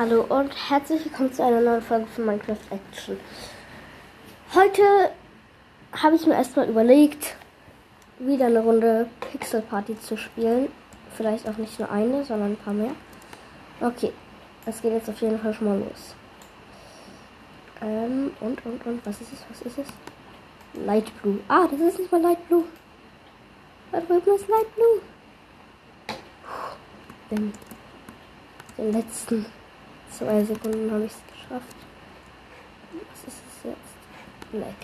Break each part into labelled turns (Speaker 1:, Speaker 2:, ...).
Speaker 1: Hallo und herzlich willkommen zu einer neuen Folge von Minecraft Action. Heute habe ich mir erstmal überlegt, wieder eine Runde Pixel Party zu spielen. Vielleicht auch nicht nur eine, sondern ein paar mehr. Okay, es geht jetzt auf jeden Fall schon mal los. Ähm, und, und, und, was ist es, was ist es? Light Blue. Ah, das ist nicht mal Light Blue. Da drüben ist Light Blue. Den, den letzten zwei Sekunden habe ich es geschafft. Was ist es jetzt? Black.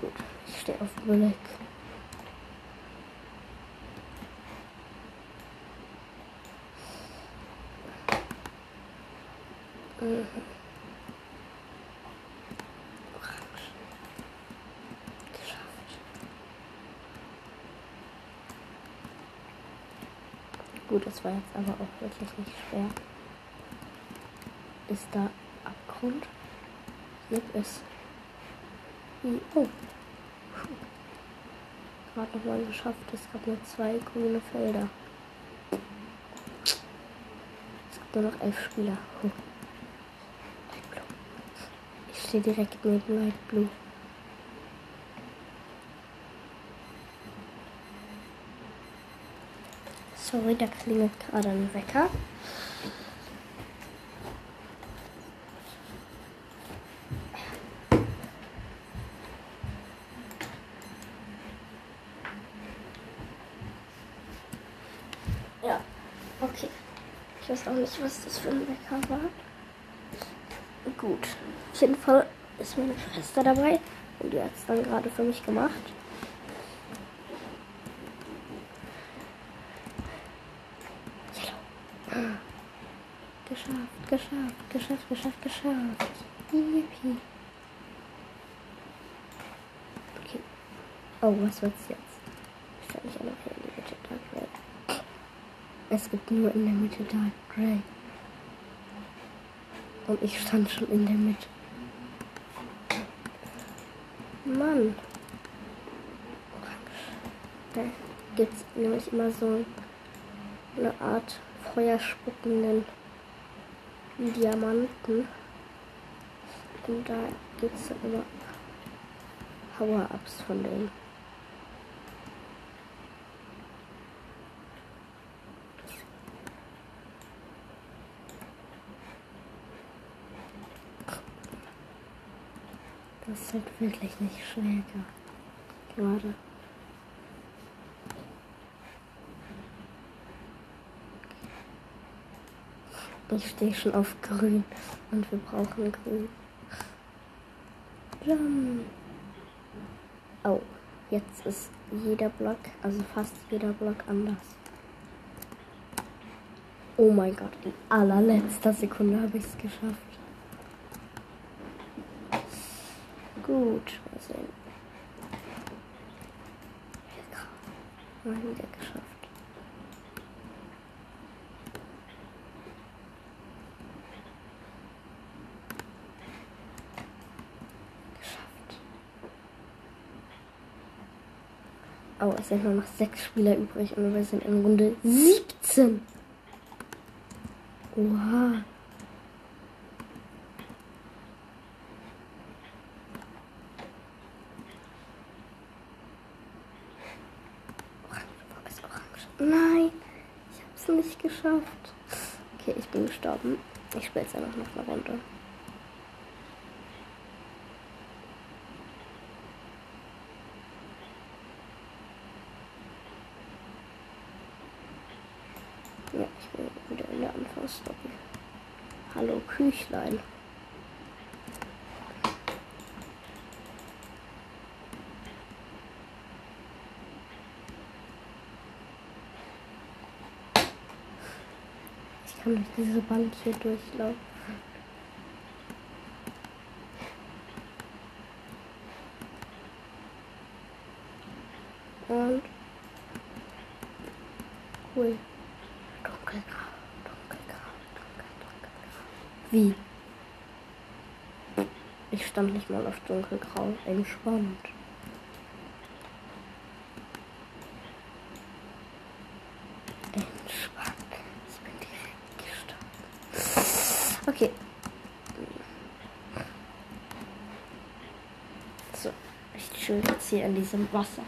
Speaker 1: Gut, ich stehe auf Black. Mhm. Gut, das war jetzt aber auch wirklich nicht schwer. Ist da Abgrund? Ist. Hm, Oh. Gerade nochmal geschafft. Es gab nur zwei grüne Felder. Es gibt nur noch elf Spieler. Blue. Ich stehe direkt neben Light Blue. Sorry, da klingelt gerade ein Wecker. Ja, okay. Ich weiß auch nicht, was das für ein Wecker war. Gut. Auf jeden Fall ist meine Schwester dabei und die hat es dann gerade für mich gemacht. Yellow. Geschafft, geschafft, geschafft, geschafft, geschafft. Yippie. Okay. Oh, was wird's jetzt? Ich kann nicht einfach hier in die Mitte Dark Red. Es gibt nur in der Mitte Dark Grey. Und ich stand schon in der Mitte. Mann. Da gibt es nämlich immer so eine Art feuerspuckenden Diamanten. Und da gibt es immer Power-Ups von denen. Ist halt wirklich nicht schwer gerade. Ich stehe schon auf grün und wir brauchen grün. Jump. Oh, jetzt ist jeder Block, also fast jeder Block anders. Oh mein Gott, in allerletzter Sekunde habe ich es geschafft. Gut, mal sehen. Mal wieder geschafft. Geschafft. Oh, es sind nur noch sechs Spieler übrig und wir sind in Runde 17. Oha. Orange, ist orange. Nein, ich habe es nicht geschafft. Okay, ich bin gestorben. Ich spiele jetzt einfach noch eine Runde. Ja, ich bin wieder in der Anfangsstory. Hallo Küchlein. Durch diese Wand hier durchlaufen. Und cool. Dunkelgrau, dunkelgrau, dunkel, dunkelgrau. Wie? Ich stand nicht mal auf dunkelgrau. Entspannt. Entspannt. Ich bin direkt gestorben. Okay. So, ich hier in diesem Wasser.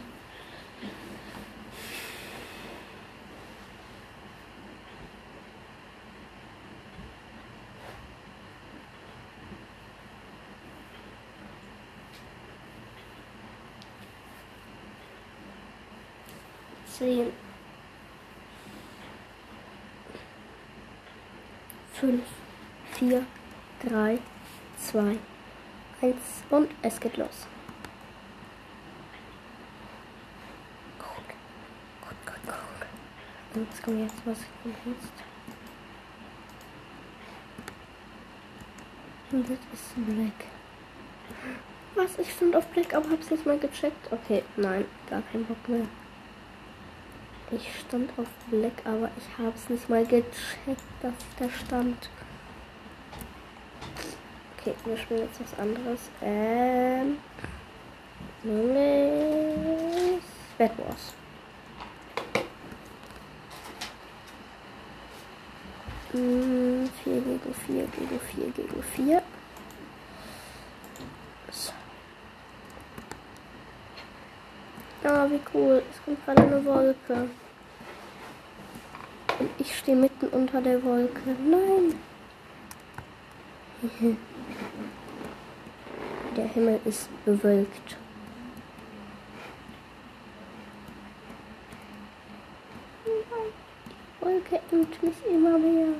Speaker 1: Zehn. Fünf, vier, drei, zwei, eins und es geht los. Gut, gut, gut, gut. Kommt jetzt? Was jetzt? Und das ist Black. Was? Ich stand auf Black, aber hab's nicht mal gecheckt. Okay, nein, gar kein Bock mehr. Ich stand auf Black, aber ich habe es nicht mal gecheckt, dass ich da stand. Okay, wir spielen jetzt was anderes. Ähm. Nämlich. Bad Wars. Hm, 4 gegen 4 gegen 4 gegen 4. So. Ah, wie cool. Es kommt gerade eine Wolke. Und ich stehe mitten unter der Wolke. Nein. Der Himmel ist bewölkt. Engt mich immer mehr.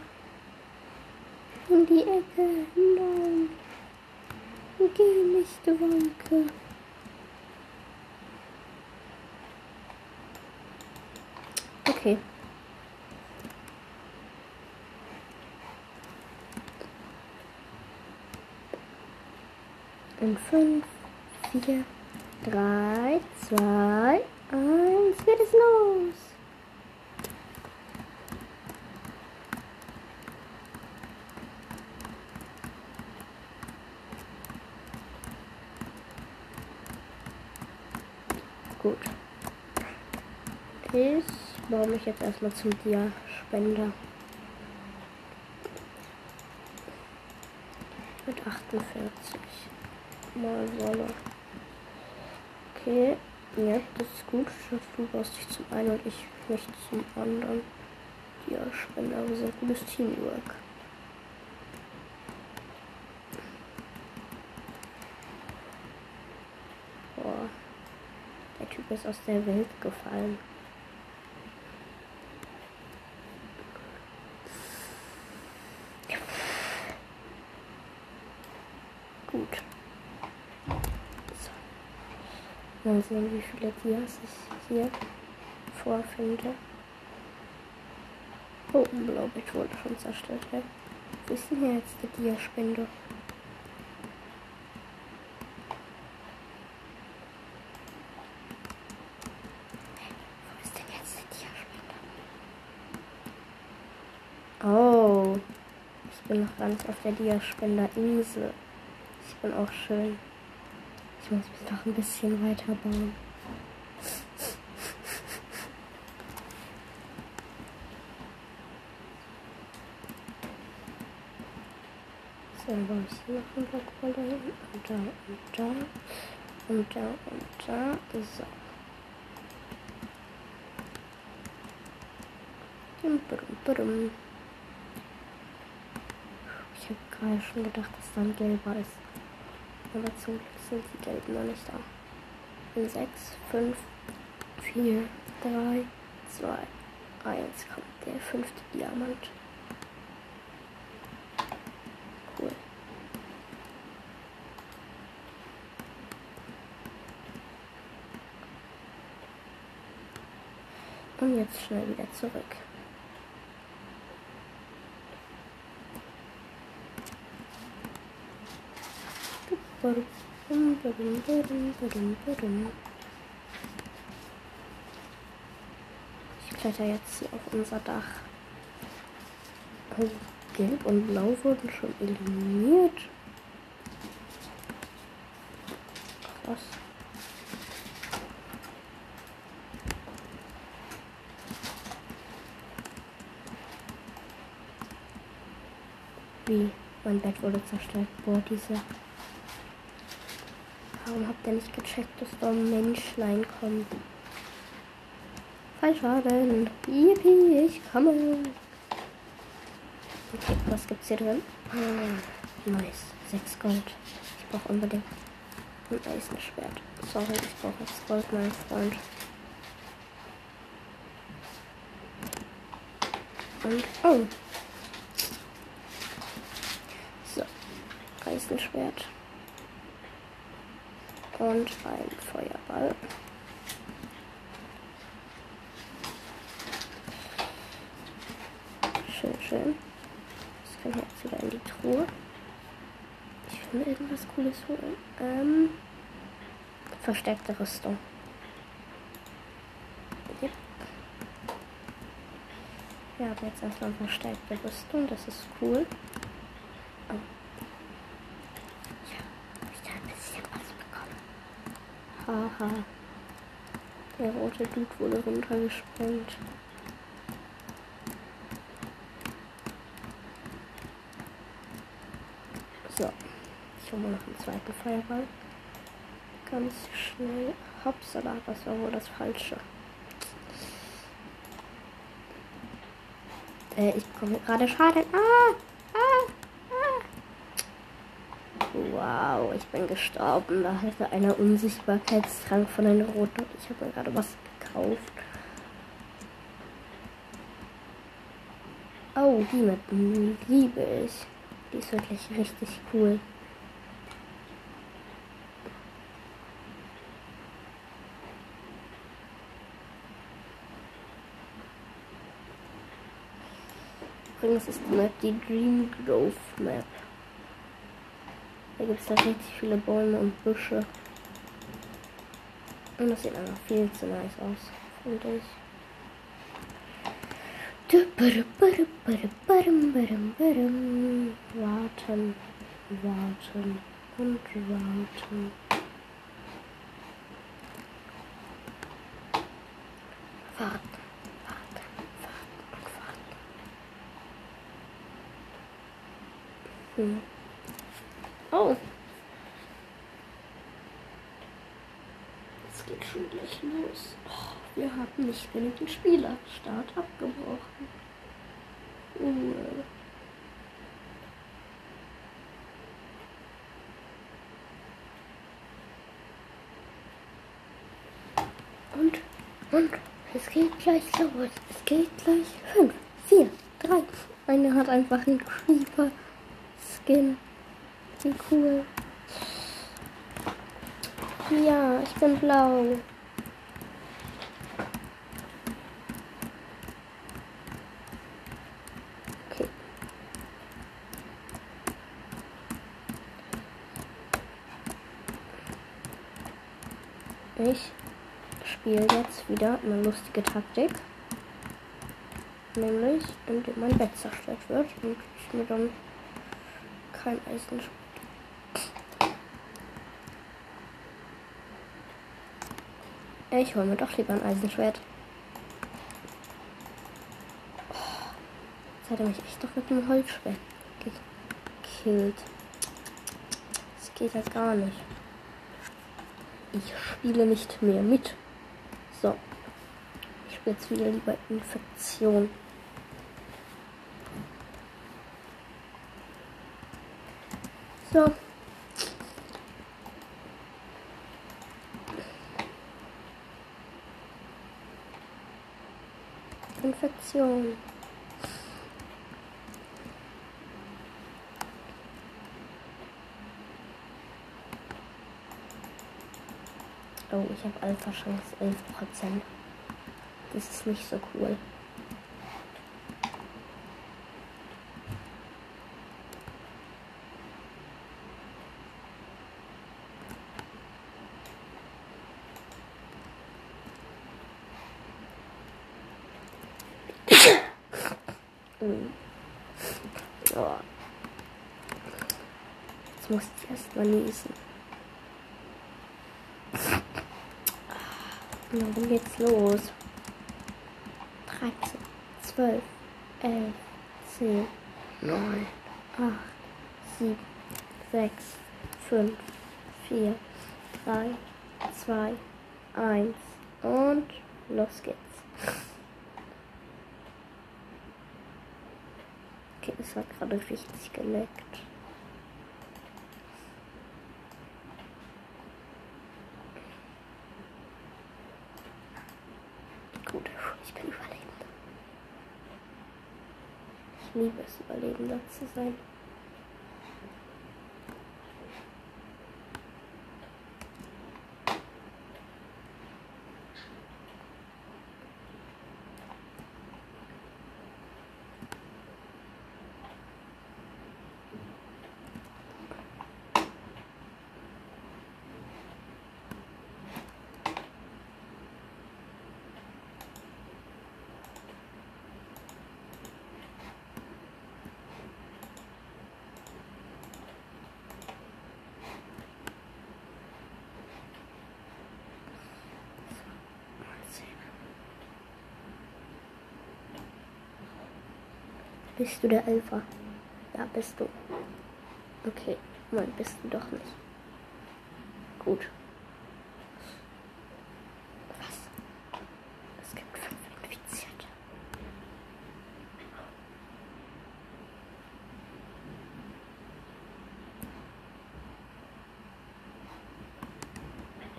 Speaker 1: In die Ecke. Nein. Geh nicht, Wolke. Okay. In 5, 4, 3, 2, 1, geht es los. Gut. Ich baue mich jetzt erstmal zum Dia-Spender. Mit 48 mal Wolle. Okay, ja, das ist gut. Du baust dich zum einen und ich mich zum anderen. Dia-Spender, wir sind gutes Teamwork. Boah, der Typ ist aus der Welt gefallen. Gut. So. Mal sehen, wie viele Dias ich hier vorfinde. Oh, ein Blaubeet wurde schon zerstört. Ja. Wo ist denn hier jetzt der Diaspender? Wo ist denn jetzt der Diaspender? Oh, ich bin noch ganz auf der Diaspender-Insel. Ich bin auch schön. Ich muss mich noch ein bisschen weiter bauen. So, dann baue hier noch ein Block runter hin. Und da und da. Und da und da. So. Ich habe gerade schon gedacht, dass da ein gelber ist. Aber zum Glück sind die gelben noch nicht da. In 6, 5, 4, 3, 2, 1 kommt der fünfte Diamant. Cool. Und jetzt schnell wieder zurück. Ich kletter jetzt hier auf unser Dach. Oh, Gelb und Blau wurden schon eliminiert. Krass. Wie? Mein Bett wurde zerstört. Boah, diese. Warum habt ihr nicht gecheckt, dass da ein Menschlein kommt? Fallschaden. Yippie, ich komme. Okay, was gibt's hier drin? Ah, nice. 6 Gold. Ich brauche unbedingt ein Eisenschwert. Sorry, ich brauche jetzt Gold, mein Freund. Und, oh. So. Eisenschwert. Und ein Feuerball. Schön, schön. Das kann jetzt wieder in die Truhe. Ich will irgendwas Cooles holen. Ähm, verstärkte Rüstung. Yep. Wir haben jetzt erstmal verstärkte Rüstung. Das ist cool. Oh. Ja, ich habe ein bisschen Haha. Der rote Dude wurde runtergesprengt. So, ich hole noch einen zweiten Feuerball. Ganz schnell. Hopsala, das war wohl das Falsche. Äh, ich bekomme gerade Schaden. Ah! Ah! Ah! Wow, ich bin gestorben. Da hatte einer Unsichtbarkeitstrank von einem roten. Ich habe mir gerade was gekauft. Oh, die mit liebe ich. Die ist wirklich richtig cool. Übrigens ist die Map die Dream Grove Map. Da gibt es da richtig viele Bäume und Büsche. Und das sieht einfach viel zu nice aus, finde ich. Warten, warten und warten. Warten, warten, warten warten. Hm. Oh. Es geht schon gleich los. Oh, wir haben nicht genügend Spieler. Start abgebrochen. Uh. Und, und, es geht gleich los. Es geht gleich. Fünf, vier, drei. Eine hat einfach einen Creeper-Skin. Wie cool. Ja, ich bin blau. Okay. Ich spiele jetzt wieder eine lustige Taktik. Nämlich, indem mein Bett zerstört wird und ich mir dann kein Eisen Ich hole mir doch lieber ein Eisenschwert. Jetzt hat er mich echt doch mit dem Holzschwert gekillt. Das geht ja gar nicht. Ich spiele nicht mehr mit. So. Ich spiele jetzt wieder lieber Infektion. So. Infektion. Oh, ich habe Alpha Chance 11%. Das ist nicht so cool. Mm. Oh. Jetzt muss ich erst mal niesen. Na, dann geht's los. 13, 12, 11, 10, 9, 8, sieben, sechs, fünf, vier, drei, zwei, eins und los geht's. Okay, es hat gerade richtig geleckt. Gut, ich bin Überlebender. Ich liebe es, Überlebender zu sein. Bist du der Elfer? Ja, bist du. Okay, nein, bist du doch nicht. Gut. Was? Es gibt fünf Infizierte.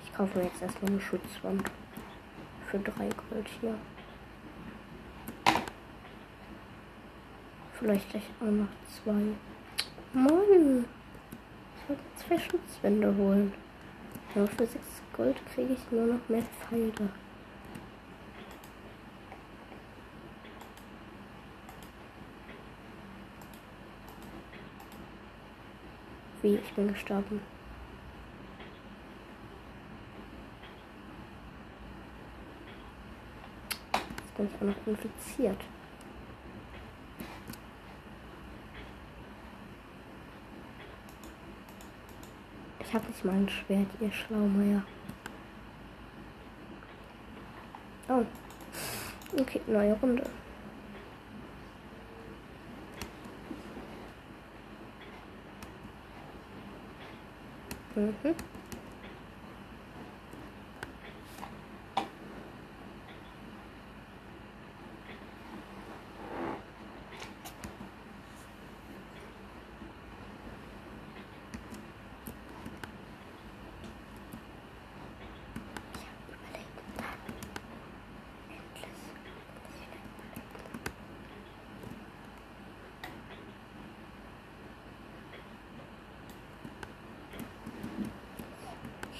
Speaker 1: Ich kaufe mir jetzt erstmal eine Schutzwand. Für drei Gold hier. Vielleicht gleich auch noch zwei. Mann! Ich wollte zwei Schutzwände holen. Aber für 6 Gold kriege ich nur noch mehr Pfeile. Wie? Ich bin gestorben. Jetzt bin ich auch noch infiziert. Ich habe nicht mal ein Schwert, ihr Schlaumeier. Oh. Okay, neue Runde. Mhm.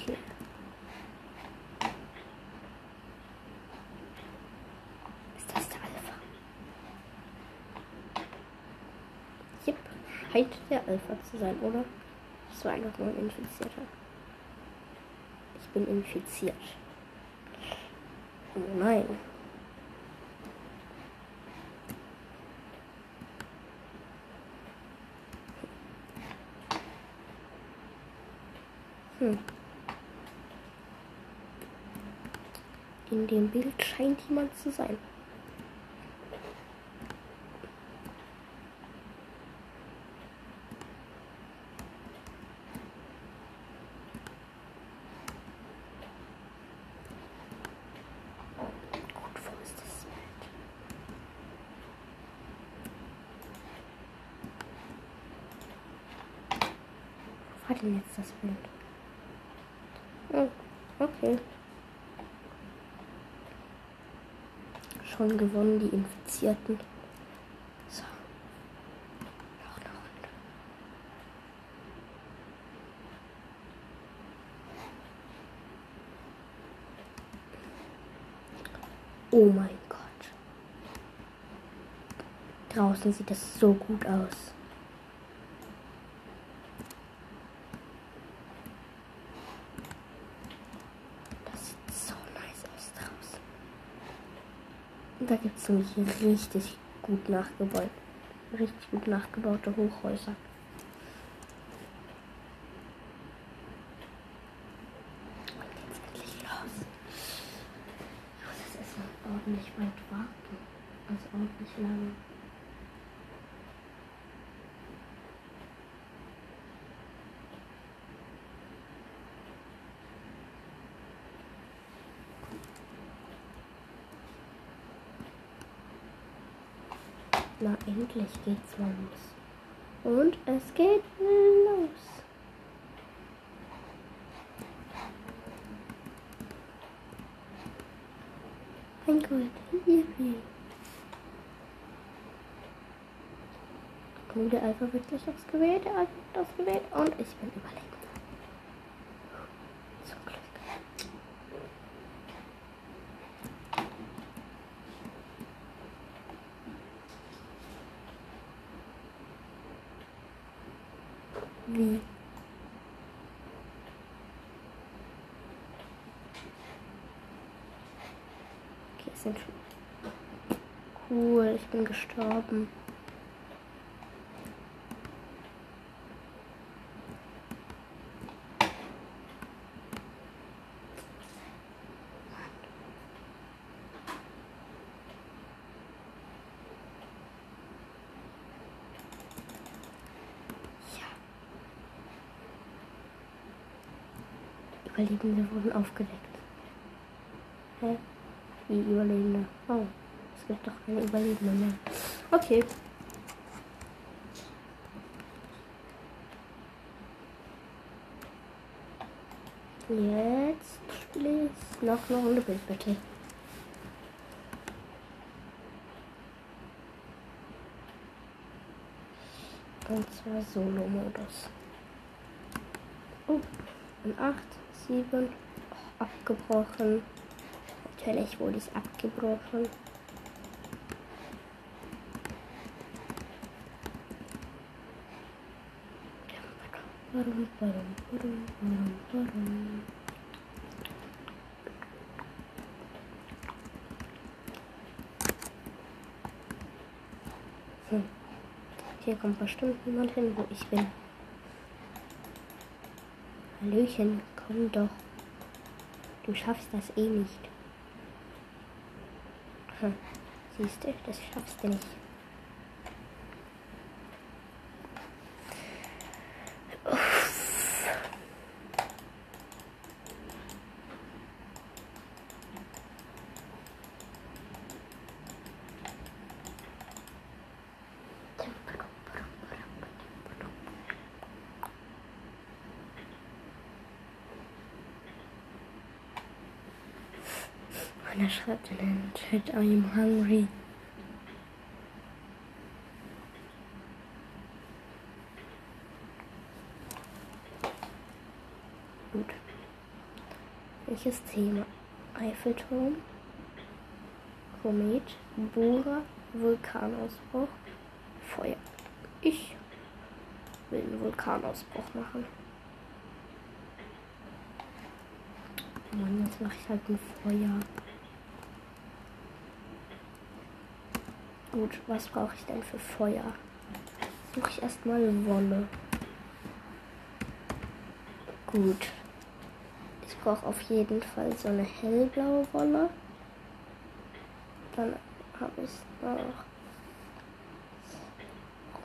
Speaker 1: Hier. Ist das der Alpha? Jep, scheint der Alpha zu sein, oder? Das war einfach nur ein Infizierter. Ich bin infiziert. Oh nein. Hm. In dem Bild scheint jemand zu sein. Gut, wo ist das Bild? Wo war denn jetzt das Bild? Oh, okay. Schon gewonnen, die Infizierten. So. Noch eine Runde. Oh mein Gott. Draußen sieht es so gut aus. Das sieht so nice aus draußen. Und da gibt es nämlich richtig gut nachgebaut. Richtig gut nachgebaute Hochhäuser. Ordentlich weit warten. Also ordentlich lange. Na, endlich geht's los. Und es geht los. Ein Gold. Yippie. Oh, der Alpha wird gleich ausgewählt. Der Alpha wird ausgewählt. Und ich bin überlegt. Zum Glück. Wie? Okay, es sind schon. Cool, ich bin gestorben. Überlebende wurden aufgedeckt. Hä? Wie Überlebende? Oh, es gibt doch keine Überlebende mehr. Okay. Jetzt spiele ich noch eine Runde bitte. Und zwar Solo-Modus. Oh, und 8, 7, oh, abgebrochen. Natürlich wurde es abgebrochen. Warum, warum, warum, warum, warum? Hm. Hier kommt bestimmt niemand hin, wo ich bin. Hallöchen, komm doch. Du schaffst das eh nicht. Hm. Siehst du, das schaffst du nicht. Den Chat, I'm hungry. Gut. Welches Thema? Eiffelturm, Komet, Bohrer, Vulkanausbruch, Feuer. Ich will einen Vulkanausbruch machen. Mann, jetzt mache ich halt ein Feuer. Gut, was brauche ich denn für Feuer? Suche ich erstmal Wolle. Gut. Ich brauche auf jeden Fall so eine hellblaue Wolle. Dann habe ich noch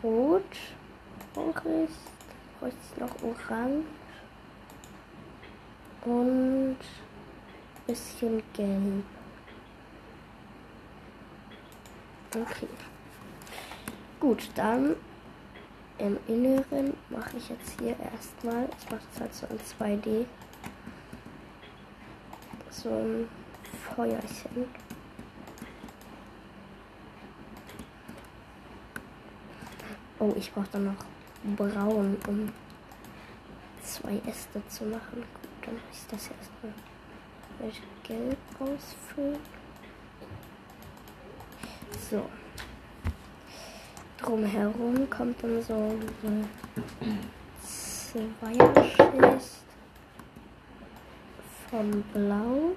Speaker 1: Rot. Ich. Brauche ich noch Orange. Und bisschen Gelb. Okay. Gut, dann im Inneren mache ich jetzt hier erstmal, ich mache das halt so in 2D, so ein Feuerchen. Oh, ich brauche dann noch braun, um zwei Äste zu machen. Gut, dann mache ich das erstmal mit Gelb ausfüllen. So. Drumherum kommt dann so eine Zweierschicht von Blau.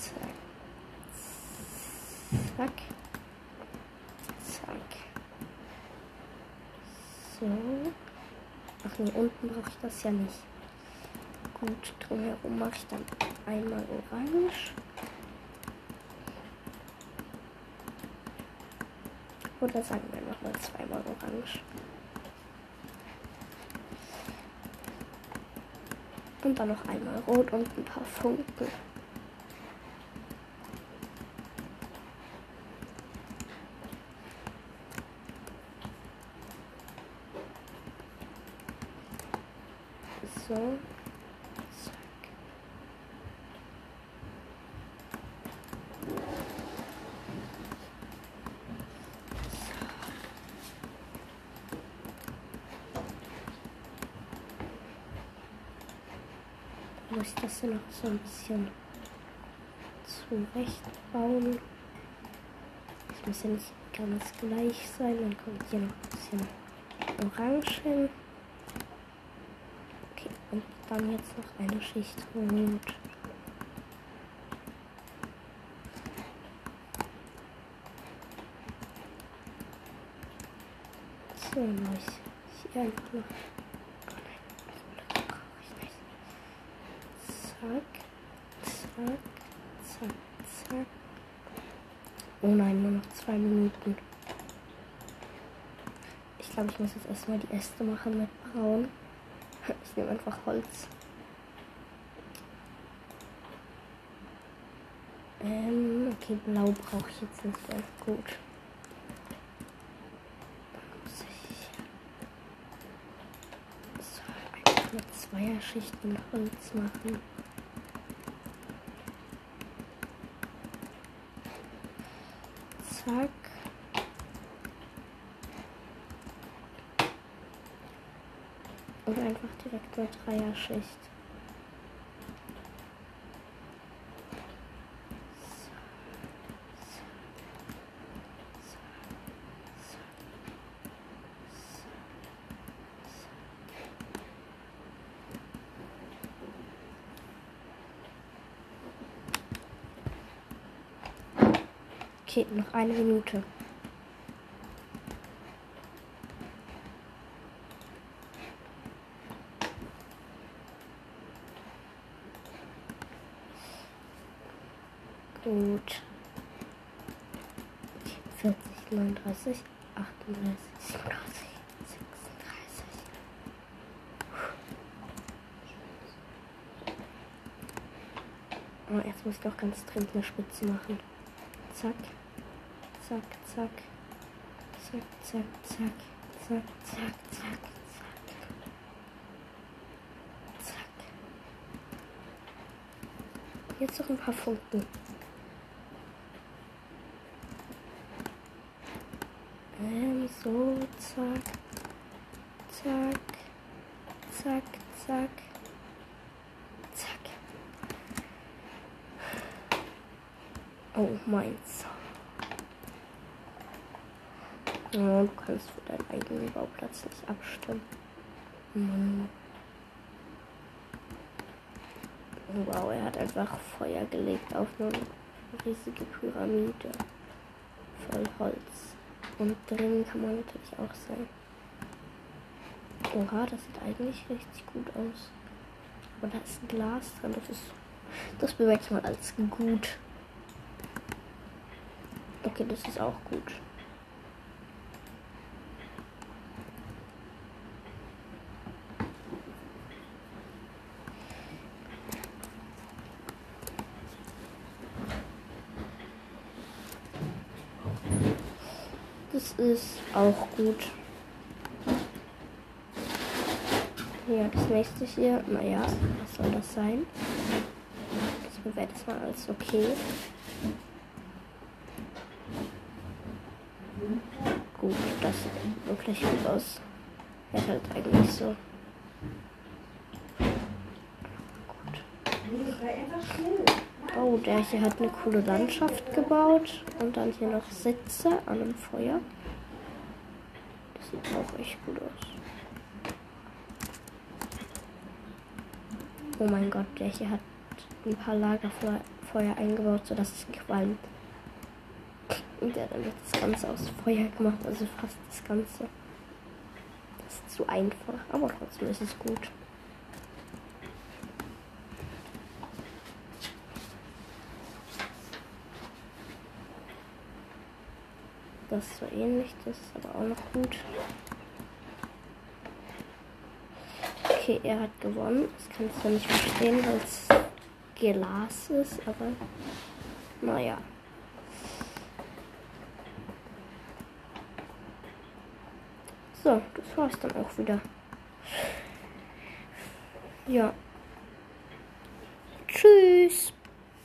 Speaker 1: Zack. Zack. Zack. So. Ach nee, unten brauche ich das ja nicht. Gut, drumherum mache ich dann einmal orange. Oder sagen wir nochmal zweimal orange. Und dann noch einmal rot und ein paar Funken. Muss ich das hier noch so ein bisschen zurechtbauen? Das muss ja nicht ganz gleich sein. Dann kommt hier noch ein bisschen Orange hin. Okay, und dann jetzt noch eine Schicht Rot. So, mache ich hier noch. Oh nein, das brauche ich nicht. Zack, zack, zack, zack. Oh nein, nur noch zwei Minuten. Ich glaube, ich muss jetzt erstmal die Äste machen mit Braun. Ich nehme einfach Holz. Ähm, okay, blau brauche ich jetzt nicht mehr. Gut. Dann muss ich so einfach eine Zweierschicht mit Holz machen. Zack. Und einfach direkt eine Dreierschicht. Okay, noch eine Minute. Gut. 40, 39, 38, 37, 36. Oh, jetzt muss ich doch ganz dringend eine Spitze machen. Zack. Zack, zack. Zack, zack, zack. Zack, zack, zack, zack. Zack. Jetzt noch ein paar Funken. Ähm, so, zack. Zack. Zack, zack. Zack. Oh, meins. Ja, du kannst für deinen eigenen Bauplatz nicht abstimmen. Mann. Wow, er hat einfach Feuer gelegt auf eine riesige Pyramide. Voll Holz. Und drin kann man natürlich auch sein. Oha, das sieht eigentlich richtig gut aus. Aber da ist ein Glas drin. Das ist. Das ich mal als gut. Okay, das ist auch gut. Das ist auch gut. Ja, das nächste hier, naja, was soll das sein? Das bewerte ich mal als okay. Gut, das sieht wirklich gut aus. Er halt eigentlich so. Oh, der hier hat eine coole Landschaft gebaut. Und dann hier noch Sitze an einem Feuer. Das sieht auch echt gut aus. Oh mein Gott, der hier hat ein paar Lagerfeuer eingebaut, sodass es qualmt. Und der hat dann das Ganze aus Feuer gemacht, also fast das Ganze. Das ist zu einfach, aber trotzdem ist es gut. Das ist so ähnlich, das ist aber auch noch gut. Okay, er hat gewonnen. Das kann ich zwar nicht verstehen, weil es Glas ist, aber naja. So, das war's dann auch wieder. Ja. Tschüss.